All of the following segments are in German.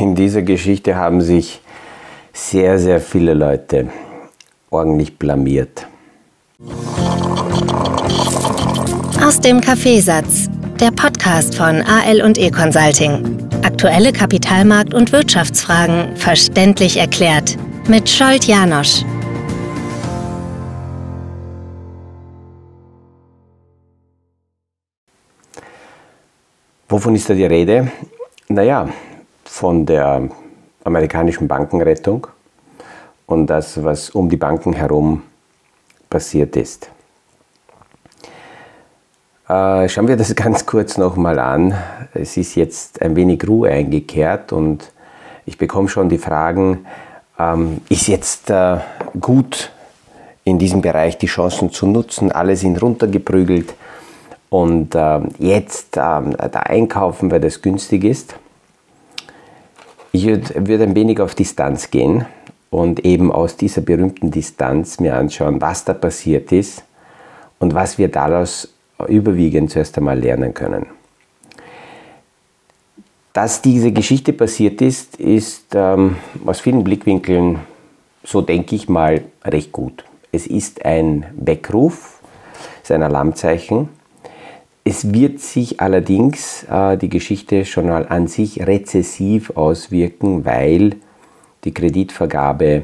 in dieser Geschichte haben sich sehr, sehr viele Leute ordentlich blamiert. Aus dem Kaffeesatz, der Podcast von AL und E Consulting. Aktuelle Kapitalmarkt- und Wirtschaftsfragen verständlich erklärt mit Scholt Janosch. Wovon ist da die Rede? Naja, von der amerikanischen Bankenrettung und das, was um die Banken herum passiert ist. Äh, schauen wir das ganz kurz nochmal an. Es ist jetzt ein wenig Ruhe eingekehrt und ich bekomme schon die Fragen, ähm, ist jetzt äh, gut in diesem Bereich die Chancen zu nutzen? Alle sind runtergeprügelt und äh, jetzt äh, da einkaufen, weil das günstig ist. Ich würde würd ein wenig auf Distanz gehen und eben aus dieser berühmten Distanz mir anschauen, was da passiert ist und was wir daraus überwiegend zuerst einmal lernen können. Dass diese Geschichte passiert ist, ist ähm, aus vielen Blickwinkeln, so denke ich mal, recht gut. Es ist ein Weckruf, es ist ein Alarmzeichen es wird sich allerdings äh, die Geschichte schon mal an sich rezessiv auswirken, weil die Kreditvergabe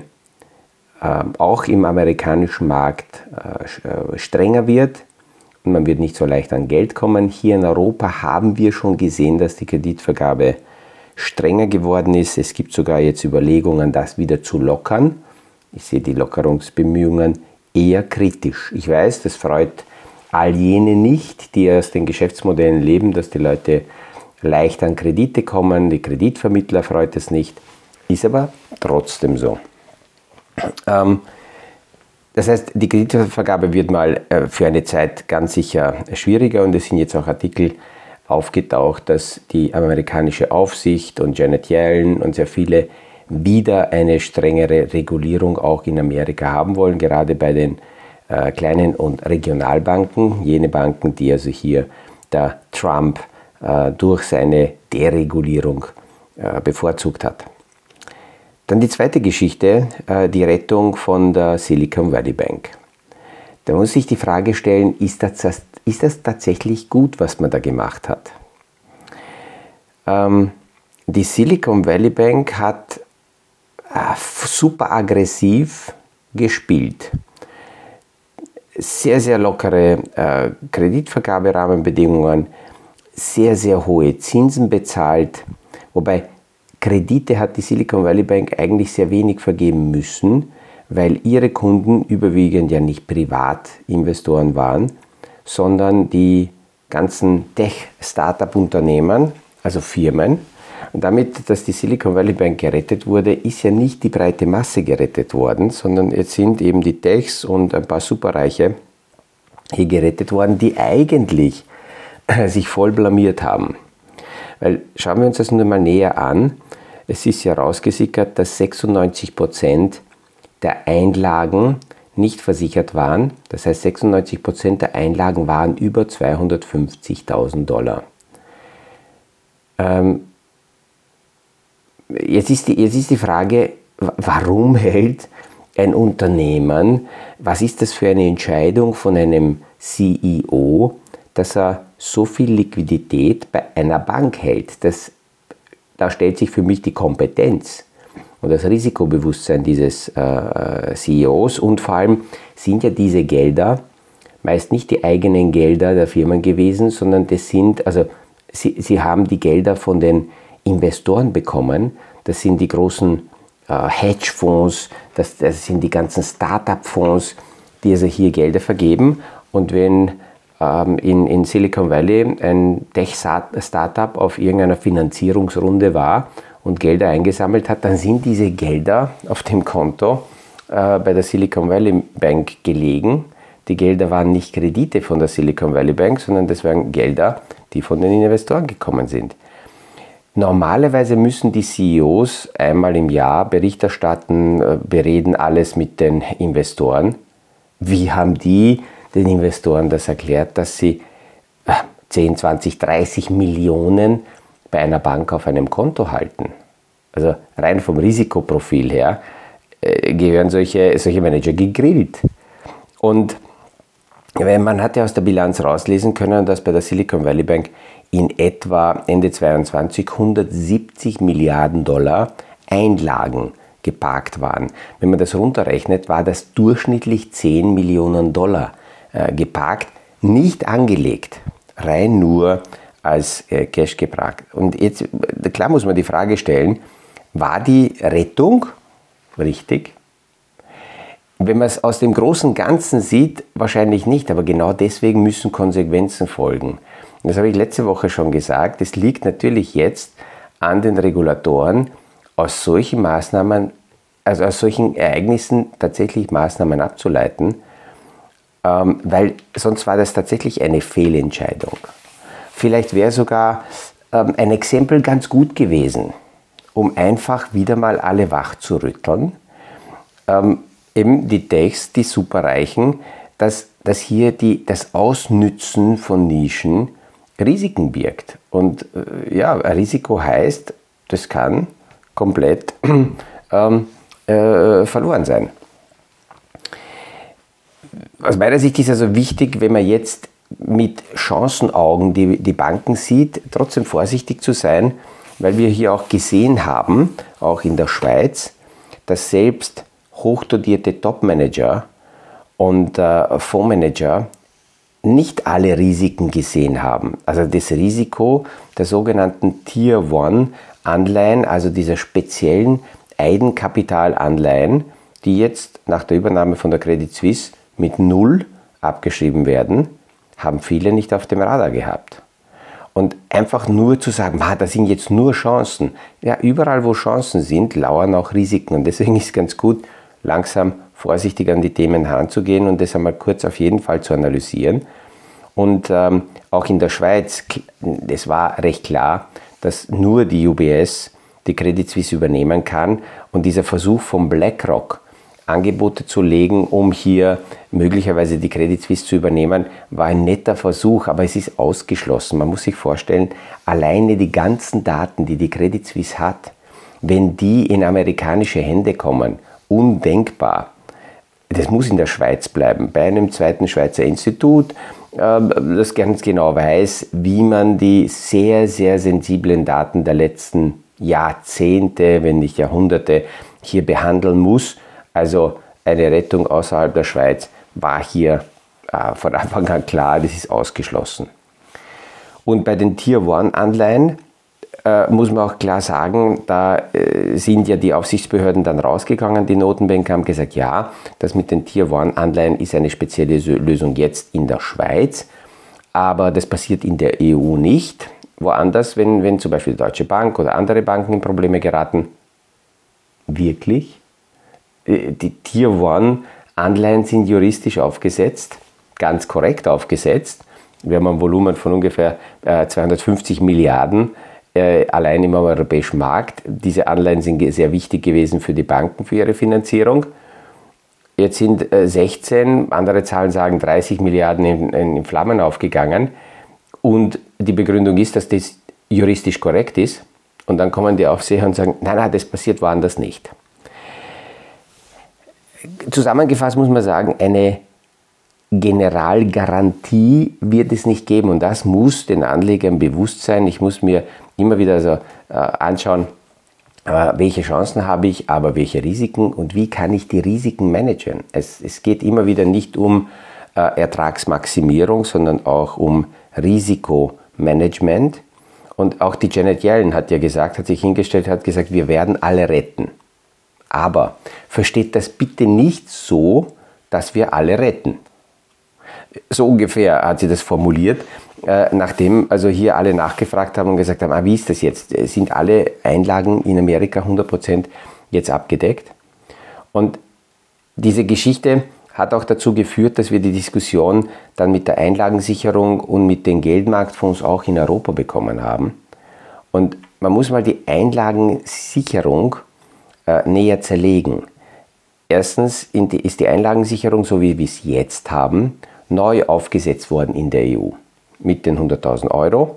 äh, auch im amerikanischen Markt äh, äh, strenger wird und man wird nicht so leicht an Geld kommen. Hier in Europa haben wir schon gesehen, dass die Kreditvergabe strenger geworden ist. Es gibt sogar jetzt Überlegungen, das wieder zu lockern. Ich sehe die Lockerungsbemühungen eher kritisch. Ich weiß, das freut all jene nicht, die aus den Geschäftsmodellen leben, dass die Leute leicht an Kredite kommen. Die Kreditvermittler freut es nicht, ist aber trotzdem so. Ähm, das heißt, die Kreditvergabe wird mal äh, für eine Zeit ganz sicher schwieriger und es sind jetzt auch Artikel aufgetaucht, dass die amerikanische Aufsicht und Janet Yellen und sehr viele wieder eine strengere Regulierung auch in Amerika haben wollen, gerade bei den äh, kleinen und Regionalbanken, jene Banken, die also hier der Trump äh, durch seine Deregulierung äh, bevorzugt hat. Dann die zweite Geschichte, äh, die Rettung von der Silicon Valley Bank. Da muss sich die Frage stellen, ist das, ist das tatsächlich gut, was man da gemacht hat? Ähm, die Silicon Valley Bank hat äh, super aggressiv gespielt sehr, sehr lockere äh, Kreditvergaberahmenbedingungen, sehr, sehr hohe Zinsen bezahlt, wobei Kredite hat die Silicon Valley Bank eigentlich sehr wenig vergeben müssen, weil ihre Kunden überwiegend ja nicht Privatinvestoren waren, sondern die ganzen Tech-Startup-Unternehmen, also Firmen, und damit, dass die Silicon Valley Bank gerettet wurde, ist ja nicht die breite Masse gerettet worden, sondern jetzt sind eben die Techs und ein paar Superreiche hier gerettet worden, die eigentlich sich voll blamiert haben. Weil schauen wir uns das nur mal näher an. Es ist ja rausgesickert, dass 96 Prozent der Einlagen nicht versichert waren. Das heißt, 96 Prozent der Einlagen waren über 250.000 Dollar. Ähm, Jetzt ist, die, jetzt ist die Frage, warum hält ein Unternehmen, was ist das für eine Entscheidung von einem CEO, dass er so viel Liquidität bei einer Bank hält? Das, da stellt sich für mich die Kompetenz und das Risikobewusstsein dieses äh, CEOs und vor allem sind ja diese Gelder meist nicht die eigenen Gelder der Firmen gewesen, sondern das sind, also sie, sie haben die Gelder von den Investoren bekommen. Das sind die großen äh, Hedgefonds, das, das sind die ganzen Start-up-Fonds, die also hier Gelder vergeben. Und wenn ähm, in, in Silicon Valley ein Tech-Startup auf irgendeiner Finanzierungsrunde war und Gelder eingesammelt hat, dann sind diese Gelder auf dem Konto äh, bei der Silicon Valley Bank gelegen. Die Gelder waren nicht Kredite von der Silicon Valley Bank, sondern das waren Gelder, die von den Investoren gekommen sind. Normalerweise müssen die CEOs einmal im Jahr Bericht erstatten, äh, bereden alles mit den Investoren. Wie haben die den Investoren das erklärt, dass sie 10, 20, 30 Millionen bei einer Bank auf einem Konto halten? Also rein vom Risikoprofil her äh, gehören solche, solche Manager gegrillt. Und man hat ja aus der Bilanz rauslesen können, dass bei der Silicon Valley Bank in etwa Ende 2022 170 Milliarden Dollar Einlagen geparkt waren. Wenn man das runterrechnet, war das durchschnittlich 10 Millionen Dollar äh, geparkt, nicht angelegt, rein nur als äh, Cash geparkt. Und jetzt, äh, klar muss man die Frage stellen, war die Rettung richtig? Wenn man es aus dem großen Ganzen sieht, wahrscheinlich nicht, aber genau deswegen müssen Konsequenzen folgen. Das habe ich letzte Woche schon gesagt. Es liegt natürlich jetzt an den Regulatoren, aus solchen Maßnahmen, also aus solchen Ereignissen tatsächlich Maßnahmen abzuleiten, ähm, weil sonst war das tatsächlich eine Fehlentscheidung. Vielleicht wäre sogar ähm, ein Exempel ganz gut gewesen, um einfach wieder mal alle wach zu rütteln. Ähm, eben die Techs, die Superreichen, dass, dass hier die, das Ausnützen von Nischen Risiken birgt. Und äh, ja, Risiko heißt, das kann komplett ähm, äh, verloren sein. Aus meiner Sicht ist also wichtig, wenn man jetzt mit Chancenaugen die, die Banken sieht, trotzdem vorsichtig zu sein, weil wir hier auch gesehen haben, auch in der Schweiz, dass selbst hochdotierte Topmanager und äh, Fondsmanager nicht alle Risiken gesehen haben. Also das Risiko der sogenannten Tier 1 Anleihen, also dieser speziellen Eigenkapitalanleihen, die jetzt nach der Übernahme von der Credit Suisse mit Null abgeschrieben werden, haben viele nicht auf dem Radar gehabt. Und einfach nur zu sagen, ah, das sind jetzt nur Chancen. Ja, überall wo Chancen sind, lauern auch Risiken. Und deswegen ist es ganz gut, langsam vorsichtig an die Themen heranzugehen und das einmal kurz auf jeden Fall zu analysieren. Und ähm, auch in der Schweiz, es war recht klar, dass nur die UBS die Credit Suisse übernehmen kann. Und dieser Versuch von BlackRock, Angebote zu legen, um hier möglicherweise die Credit Suisse zu übernehmen, war ein netter Versuch, aber es ist ausgeschlossen. Man muss sich vorstellen, alleine die ganzen Daten, die die Credit Suisse hat, wenn die in amerikanische Hände kommen undenkbar. Das muss in der Schweiz bleiben, bei einem zweiten Schweizer Institut, ähm, das ganz genau weiß, wie man die sehr, sehr sensiblen Daten der letzten Jahrzehnte, wenn nicht Jahrhunderte, hier behandeln muss. Also eine Rettung außerhalb der Schweiz war hier äh, von Anfang an klar, das ist ausgeschlossen. Und bei den Tier 1 Anleihen äh, muss man auch klar sagen, da äh, sind ja die Aufsichtsbehörden dann rausgegangen, die Notenbank haben gesagt, ja, das mit den Tier 1 Anleihen ist eine spezielle Lösung jetzt in der Schweiz, aber das passiert in der EU nicht. Woanders, wenn, wenn zum Beispiel die Deutsche Bank oder andere Banken in Probleme geraten, wirklich? Äh, die Tier 1 Anleihen sind juristisch aufgesetzt, ganz korrekt aufgesetzt. Wir haben ein Volumen von ungefähr 250 Milliarden äh, allein im europäischen Markt. Diese Anleihen sind sehr wichtig gewesen für die Banken, für ihre Finanzierung. Jetzt sind 16, äh, andere Zahlen sagen 30 Milliarden in, in Flammen aufgegangen. Und die Begründung ist, dass das juristisch korrekt ist. Und dann kommen die Aufseher und sagen, nein, nein, das passiert woanders nicht. Zusammengefasst muss man sagen, eine Generalgarantie wird es nicht geben und das muss den Anlegern bewusst sein. Ich muss mir immer wieder so äh, anschauen, äh, welche Chancen habe ich, aber welche Risiken und wie kann ich die Risiken managen. Es, es geht immer wieder nicht um äh, Ertragsmaximierung, sondern auch um Risikomanagement. Und auch die Janet Yellen hat ja gesagt, hat sich hingestellt, hat gesagt, wir werden alle retten. Aber versteht das bitte nicht so, dass wir alle retten. So ungefähr hat sie das formuliert. Äh, nachdem also hier alle nachgefragt haben und gesagt haben, ah, wie ist das jetzt? Sind alle Einlagen in Amerika 100% jetzt abgedeckt? Und diese Geschichte hat auch dazu geführt, dass wir die Diskussion dann mit der Einlagensicherung und mit den Geldmarktfonds auch in Europa bekommen haben. Und man muss mal die Einlagensicherung äh, näher zerlegen. Erstens ist die Einlagensicherung, so wie wir es jetzt haben, neu aufgesetzt worden in der EU mit den 100.000 Euro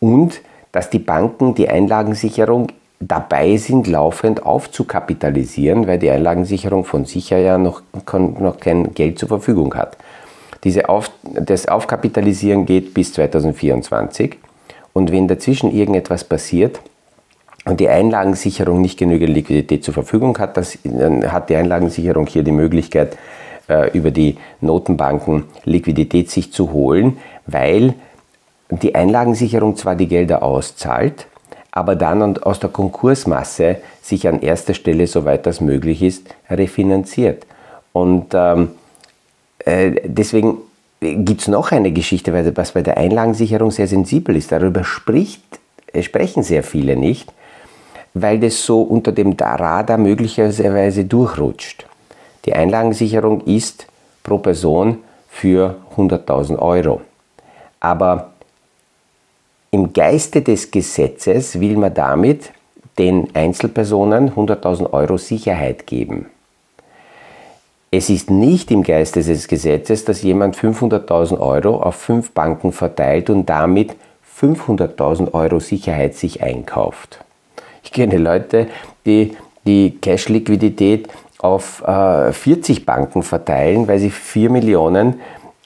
und dass die Banken die Einlagensicherung dabei sind, laufend aufzukapitalisieren, weil die Einlagensicherung von sich ja noch, noch kein Geld zur Verfügung hat. Diese Auf, das Aufkapitalisieren geht bis 2024 und wenn dazwischen irgendetwas passiert und die Einlagensicherung nicht genügend Liquidität zur Verfügung hat, das, dann hat die Einlagensicherung hier die Möglichkeit, äh, über die Notenbanken Liquidität sich zu holen, weil die Einlagensicherung zwar die Gelder auszahlt, aber dann aus der Konkursmasse sich an erster Stelle, soweit das möglich ist, refinanziert. Und ähm, äh, deswegen gibt es noch eine Geschichte, was bei der Einlagensicherung sehr sensibel ist. Darüber spricht, äh, sprechen sehr viele nicht, weil das so unter dem Radar möglicherweise durchrutscht. Die Einlagensicherung ist pro Person für 100.000 Euro. Aber im Geiste des Gesetzes will man damit den Einzelpersonen 100.000 Euro Sicherheit geben. Es ist nicht im Geiste des Gesetzes, dass jemand 500.000 Euro auf fünf Banken verteilt und damit 500.000 Euro Sicherheit sich einkauft. Ich kenne Leute, die die Cash-Liquidität auf äh, 40 Banken verteilen, weil sie 4 Millionen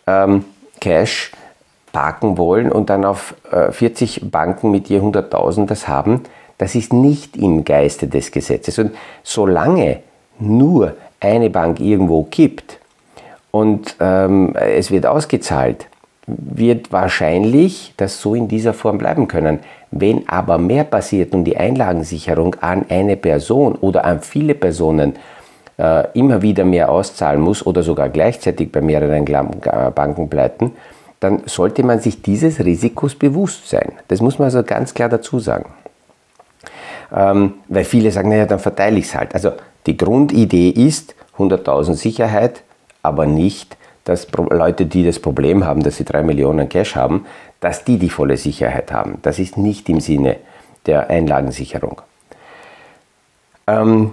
ähm, Cash parken wollen und dann auf äh, 40 Banken mit je 100.000 das haben, das ist nicht im Geiste des Gesetzes. Und solange nur eine Bank irgendwo kippt und ähm, es wird ausgezahlt, wird wahrscheinlich das so in dieser Form bleiben können. Wenn aber mehr passiert und die Einlagensicherung an eine Person oder an viele Personen immer wieder mehr auszahlen muss oder sogar gleichzeitig bei mehreren Banken pleiten, dann sollte man sich dieses Risikos bewusst sein. Das muss man also ganz klar dazu sagen. Ähm, weil viele sagen, naja, dann verteile ich es halt. Also die Grundidee ist 100.000 Sicherheit, aber nicht, dass Leute, die das Problem haben, dass sie 3 Millionen Cash haben, dass die die volle Sicherheit haben. Das ist nicht im Sinne der Einlagensicherung. Ähm,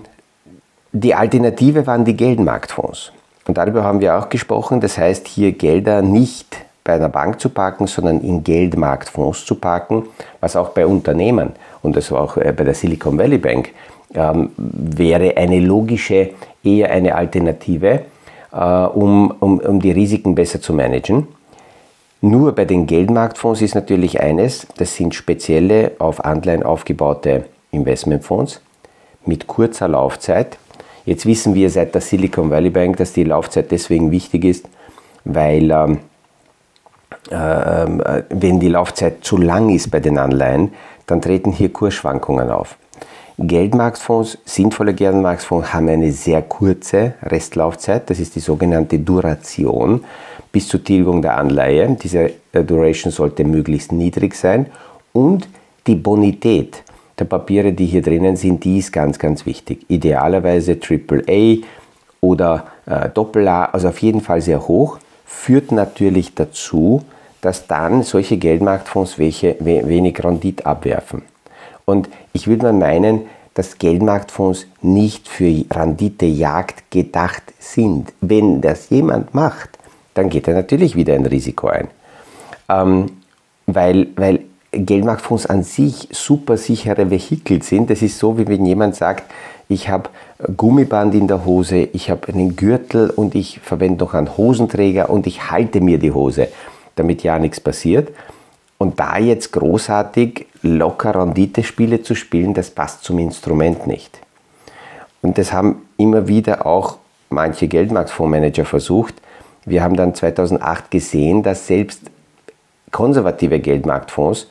die Alternative waren die Geldmarktfonds. Und darüber haben wir auch gesprochen. Das heißt, hier Gelder nicht bei einer Bank zu parken, sondern in Geldmarktfonds zu parken, was auch bei Unternehmen und das war auch äh, bei der Silicon Valley Bank ähm, wäre eine logische, eher eine Alternative, äh, um, um, um die Risiken besser zu managen. Nur bei den Geldmarktfonds ist natürlich eines, das sind spezielle auf Anleihen aufgebaute Investmentfonds mit kurzer Laufzeit. Jetzt wissen wir seit der Silicon Valley Bank, dass die Laufzeit deswegen wichtig ist, weil ähm, ähm, äh, wenn die Laufzeit zu lang ist bei den Anleihen, dann treten hier Kursschwankungen auf. Geldmarktfonds, sinnvolle Geldmarktfonds haben eine sehr kurze Restlaufzeit, das ist die sogenannte Duration bis zur Tilgung der Anleihe. Diese äh, Duration sollte möglichst niedrig sein und die Bonität der Papiere, die hier drinnen sind, die ist ganz, ganz wichtig. Idealerweise AAA oder äh, Doppel-A, also auf jeden Fall sehr hoch führt natürlich dazu, dass dann solche Geldmarktfonds welche, wenig Rendite abwerfen. Und ich würde mal meinen, dass Geldmarktfonds nicht für Renditejagd gedacht sind. Wenn das jemand macht, dann geht er natürlich wieder ein Risiko ein. Ähm, weil, weil Geldmarktfonds an sich super sichere Vehikel sind. Das ist so, wie wenn jemand sagt, ich habe Gummiband in der Hose, ich habe einen Gürtel und ich verwende noch einen Hosenträger und ich halte mir die Hose, damit ja nichts passiert. Und da jetzt großartig locker Renditespiele zu spielen, das passt zum Instrument nicht. Und das haben immer wieder auch manche Geldmarktfondsmanager versucht. Wir haben dann 2008 gesehen, dass selbst konservative Geldmarktfonds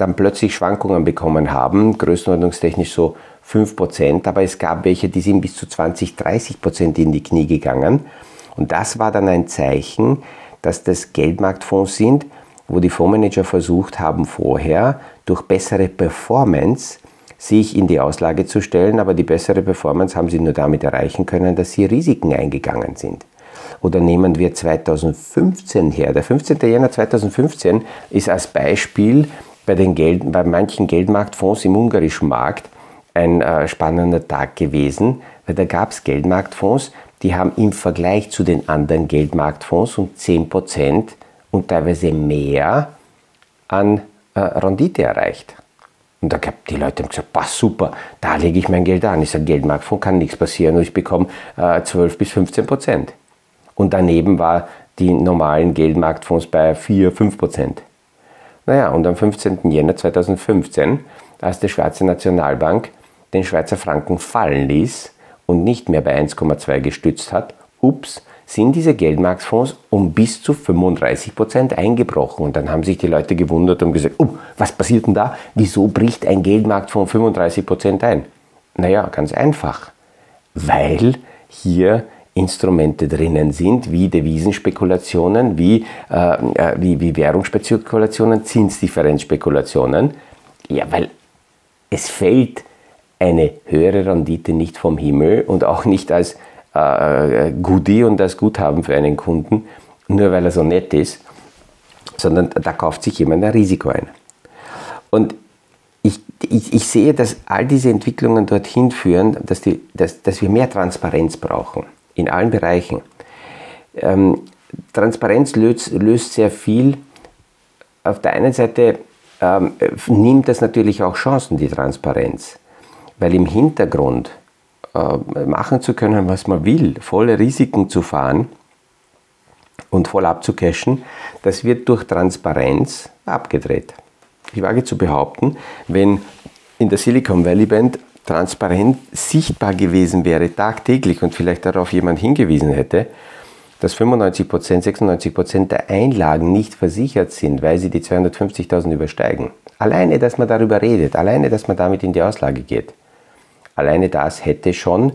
dann plötzlich Schwankungen bekommen haben, größenordnungstechnisch so 5%, aber es gab welche, die sind bis zu 20, 30% in die Knie gegangen. Und das war dann ein Zeichen, dass das Geldmarktfonds sind, wo die Fondsmanager versucht haben, vorher durch bessere Performance sich in die Auslage zu stellen, aber die bessere Performance haben sie nur damit erreichen können, dass sie Risiken eingegangen sind. Oder nehmen wir 2015 her. Der 15. Jänner 2015 ist als Beispiel bei, den Geld, bei manchen Geldmarktfonds im ungarischen Markt ein äh, spannender Tag gewesen, weil da gab es Geldmarktfonds, die haben im Vergleich zu den anderen Geldmarktfonds um 10% und teilweise mehr an äh, Rendite erreicht. Und da gab die Leute haben gesagt, pass super, da lege ich mein Geld an. Ich sage, Geldmarktfonds kann nichts passieren und ich bekomme äh, 12 bis 15 Prozent. Und daneben war die normalen Geldmarktfonds bei 4, 5 Prozent. Naja, und am 15. Jänner 2015, als die Schweizer Nationalbank den Schweizer Franken fallen ließ und nicht mehr bei 1,2 gestützt hat, ups, sind diese Geldmarktfonds um bis zu 35 Prozent eingebrochen. Und dann haben sich die Leute gewundert und gesagt, oh, was passiert denn da? Wieso bricht ein Geldmarktfonds 35 Prozent ein? Naja, ganz einfach. Weil hier Instrumente drinnen sind, wie Devisenspekulationen, wie, äh, äh wie, wie Währungsspekulationen, Zinsdifferenzspekulationen. Ja, weil es fällt eine höhere Rendite nicht vom Himmel und auch nicht als äh, Goodie und als Guthaben für einen Kunden, nur weil er so nett ist, sondern da kauft sich jemand ein Risiko ein. Und ich, ich, ich sehe, dass all diese Entwicklungen dorthin führen, dass, die, dass, dass wir mehr Transparenz brauchen in allen Bereichen. Ähm, Transparenz löst, löst, sehr viel. Auf der einen Seite ähm, nimmt das natürlich auch Chancen, die Transparenz, weil im Hintergrund äh, machen zu können, was man will, volle Risiken zu fahren und voll abzucashen, das wird durch Transparenz abgedreht. Ich wage zu behaupten, wenn in der Silicon Valley Band transparent sichtbar gewesen wäre, tagtäglich und vielleicht darauf jemand hingewiesen hätte, dass 95%, 96% der Einlagen nicht versichert sind, weil sie die 250.000 übersteigen. Alleine, dass man darüber redet, alleine, dass man damit in die Auslage geht. Alleine das hätte schon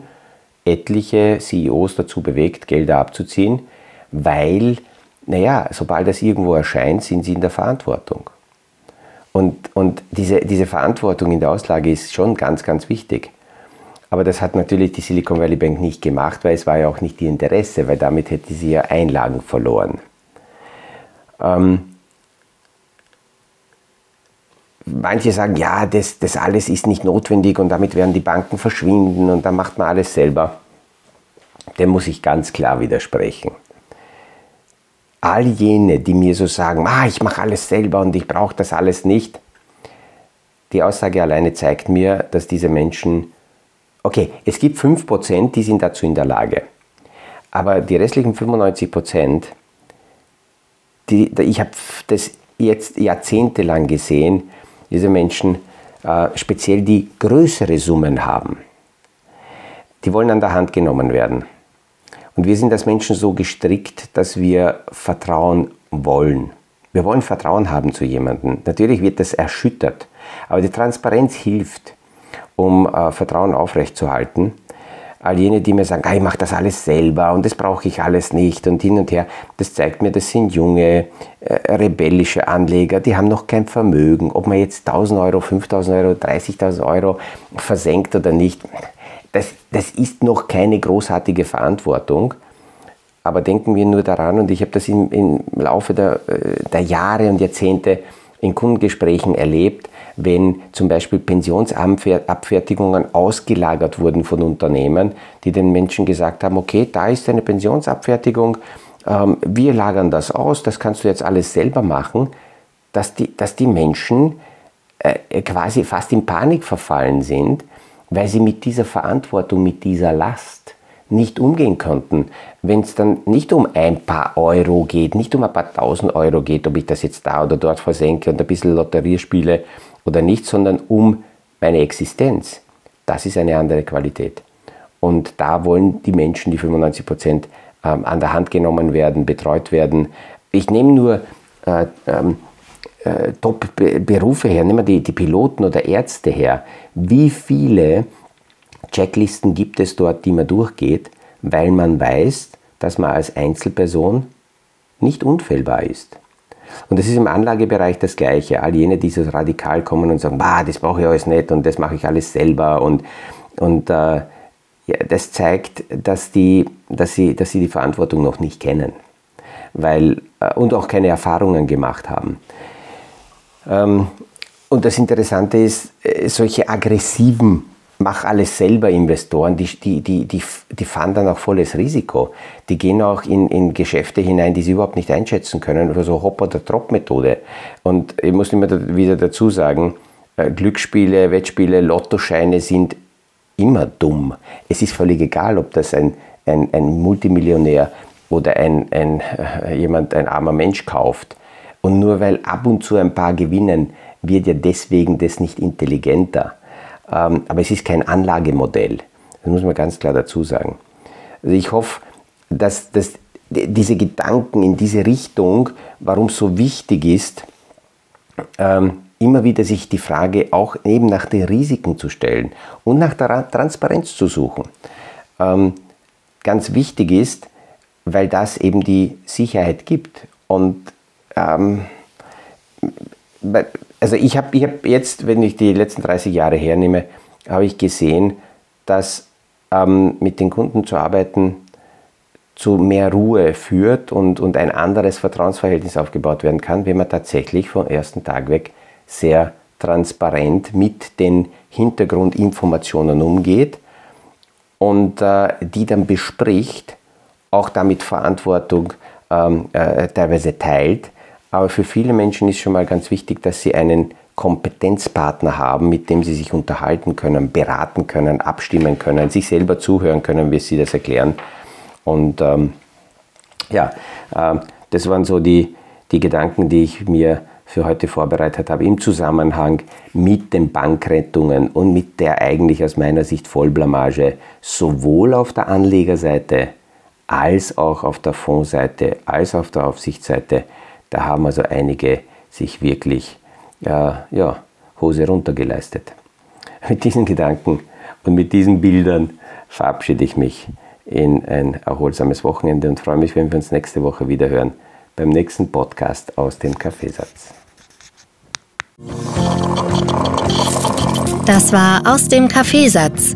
etliche CEOs dazu bewegt, Gelder abzuziehen, weil, naja, sobald das irgendwo erscheint, sind sie in der Verantwortung. Und, und diese, diese Verantwortung in der Auslage ist schon ganz, ganz wichtig. Aber das hat natürlich die Silicon Valley Bank nicht gemacht, weil es war ja auch nicht ihr Interesse, weil damit hätte sie ja Einlagen verloren. Ähm, manche sagen, ja, das, das alles ist nicht notwendig und damit werden die Banken verschwinden und dann macht man alles selber. Dem muss ich ganz klar widersprechen. All jene, die mir so sagen, ah, ich mache alles selber und ich brauche das alles nicht, die Aussage alleine zeigt mir, dass diese Menschen, okay, es gibt 5%, die sind dazu in der Lage, aber die restlichen 95%, die, ich habe das jetzt jahrzehntelang gesehen, diese Menschen, äh, speziell die größere Summen haben, die wollen an der Hand genommen werden. Und wir sind als Menschen so gestrickt, dass wir Vertrauen wollen. Wir wollen Vertrauen haben zu jemandem. Natürlich wird das erschüttert, aber die Transparenz hilft, um äh, Vertrauen aufrechtzuerhalten all jene, die mir sagen, ah, ich mache das alles selber und das brauche ich alles nicht und hin und her, das zeigt mir, das sind junge, äh, rebellische Anleger, die haben noch kein Vermögen. Ob man jetzt 1000 Euro, 5000 Euro, 30.000 Euro versenkt oder nicht, das, das ist noch keine großartige Verantwortung. Aber denken wir nur daran, und ich habe das im, im Laufe der, äh, der Jahre und Jahrzehnte in Kundengesprächen erlebt, wenn zum Beispiel Pensionsabfertigungen ausgelagert wurden von Unternehmen, die den Menschen gesagt haben, okay, da ist eine Pensionsabfertigung, ähm, wir lagern das aus, das kannst du jetzt alles selber machen, dass die, dass die Menschen äh, quasi fast in Panik verfallen sind, weil sie mit dieser Verantwortung, mit dieser Last nicht umgehen konnten. Wenn es dann nicht um ein paar Euro geht, nicht um ein paar tausend Euro geht, ob ich das jetzt da oder dort versenke und ein bisschen Lotterie spiele oder nicht, sondern um meine Existenz. Das ist eine andere Qualität. Und da wollen die Menschen, die 95 Prozent, ähm, an der Hand genommen werden, betreut werden. Ich nehme nur äh, ähm, äh, Top-Berufe her, nehmen wir die, die Piloten oder Ärzte her. Wie viele Checklisten gibt es dort, die man durchgeht, weil man weiß, dass man als Einzelperson nicht unfehlbar ist. Und das ist im Anlagebereich das Gleiche. All jene, die so radikal kommen und sagen, bah, das brauche ich alles nicht und das mache ich alles selber. Und, und äh, ja, das zeigt, dass, die, dass, sie, dass sie die Verantwortung noch nicht kennen weil, äh, und auch keine Erfahrungen gemacht haben. Ähm, und das Interessante ist, äh, solche aggressiven mach alles selber Investoren, die, die, die, die, die fahren dann auch volles Risiko. Die gehen auch in, in Geschäfte hinein, die sie überhaupt nicht einschätzen können, oder so Hop- oder Drop-Methode. Und ich muss immer wieder dazu sagen, äh, Glücksspiele, Wettspiele, Lottoscheine sind immer dumm. Es ist völlig egal, ob das ein, ein, ein Multimillionär oder ein, ein, äh, jemand, ein armer Mensch kauft. Und nur weil ab und zu ein paar gewinnen, wird ja deswegen das nicht intelligenter. Ähm, aber es ist kein Anlagemodell. Das muss man ganz klar dazu sagen. Also ich hoffe, dass, dass diese Gedanken in diese Richtung, warum es so wichtig ist, ähm, immer wieder sich die Frage auch eben nach den Risiken zu stellen und nach der Transparenz zu suchen. Ähm, ganz wichtig ist, weil das eben die Sicherheit gibt. Und ähm, also ich habe ich hab jetzt, wenn ich die letzten 30 Jahre hernehme, habe ich gesehen, dass ähm, mit den Kunden zu arbeiten zu mehr Ruhe führt und, und ein anderes Vertrauensverhältnis aufgebaut werden kann, wenn man tatsächlich vom ersten Tag weg sehr transparent mit den Hintergrundinformationen umgeht und äh, die dann bespricht, auch damit Verantwortung ähm, äh, teilweise teilt. Aber für viele Menschen ist schon mal ganz wichtig, dass sie einen Kompetenzpartner haben, mit dem sie sich unterhalten können, beraten können, abstimmen können, sich selber zuhören können, wie sie das erklären. Und ähm, ja, äh, das waren so die, die Gedanken, die ich mir für heute vorbereitet habe, im Zusammenhang mit den Bankrettungen und mit der eigentlich aus meiner Sicht Vollblamage sowohl auf der Anlegerseite als auch auf der Fondsseite, als auf der Aufsichtsseite. Da haben also einige sich wirklich äh, ja, Hose runtergeleistet. Mit diesen Gedanken und mit diesen Bildern verabschiede ich mich in ein erholsames Wochenende und freue mich, wenn wir uns nächste Woche wieder hören beim nächsten Podcast aus dem Kaffeesatz. Das war aus dem Kaffeesatz,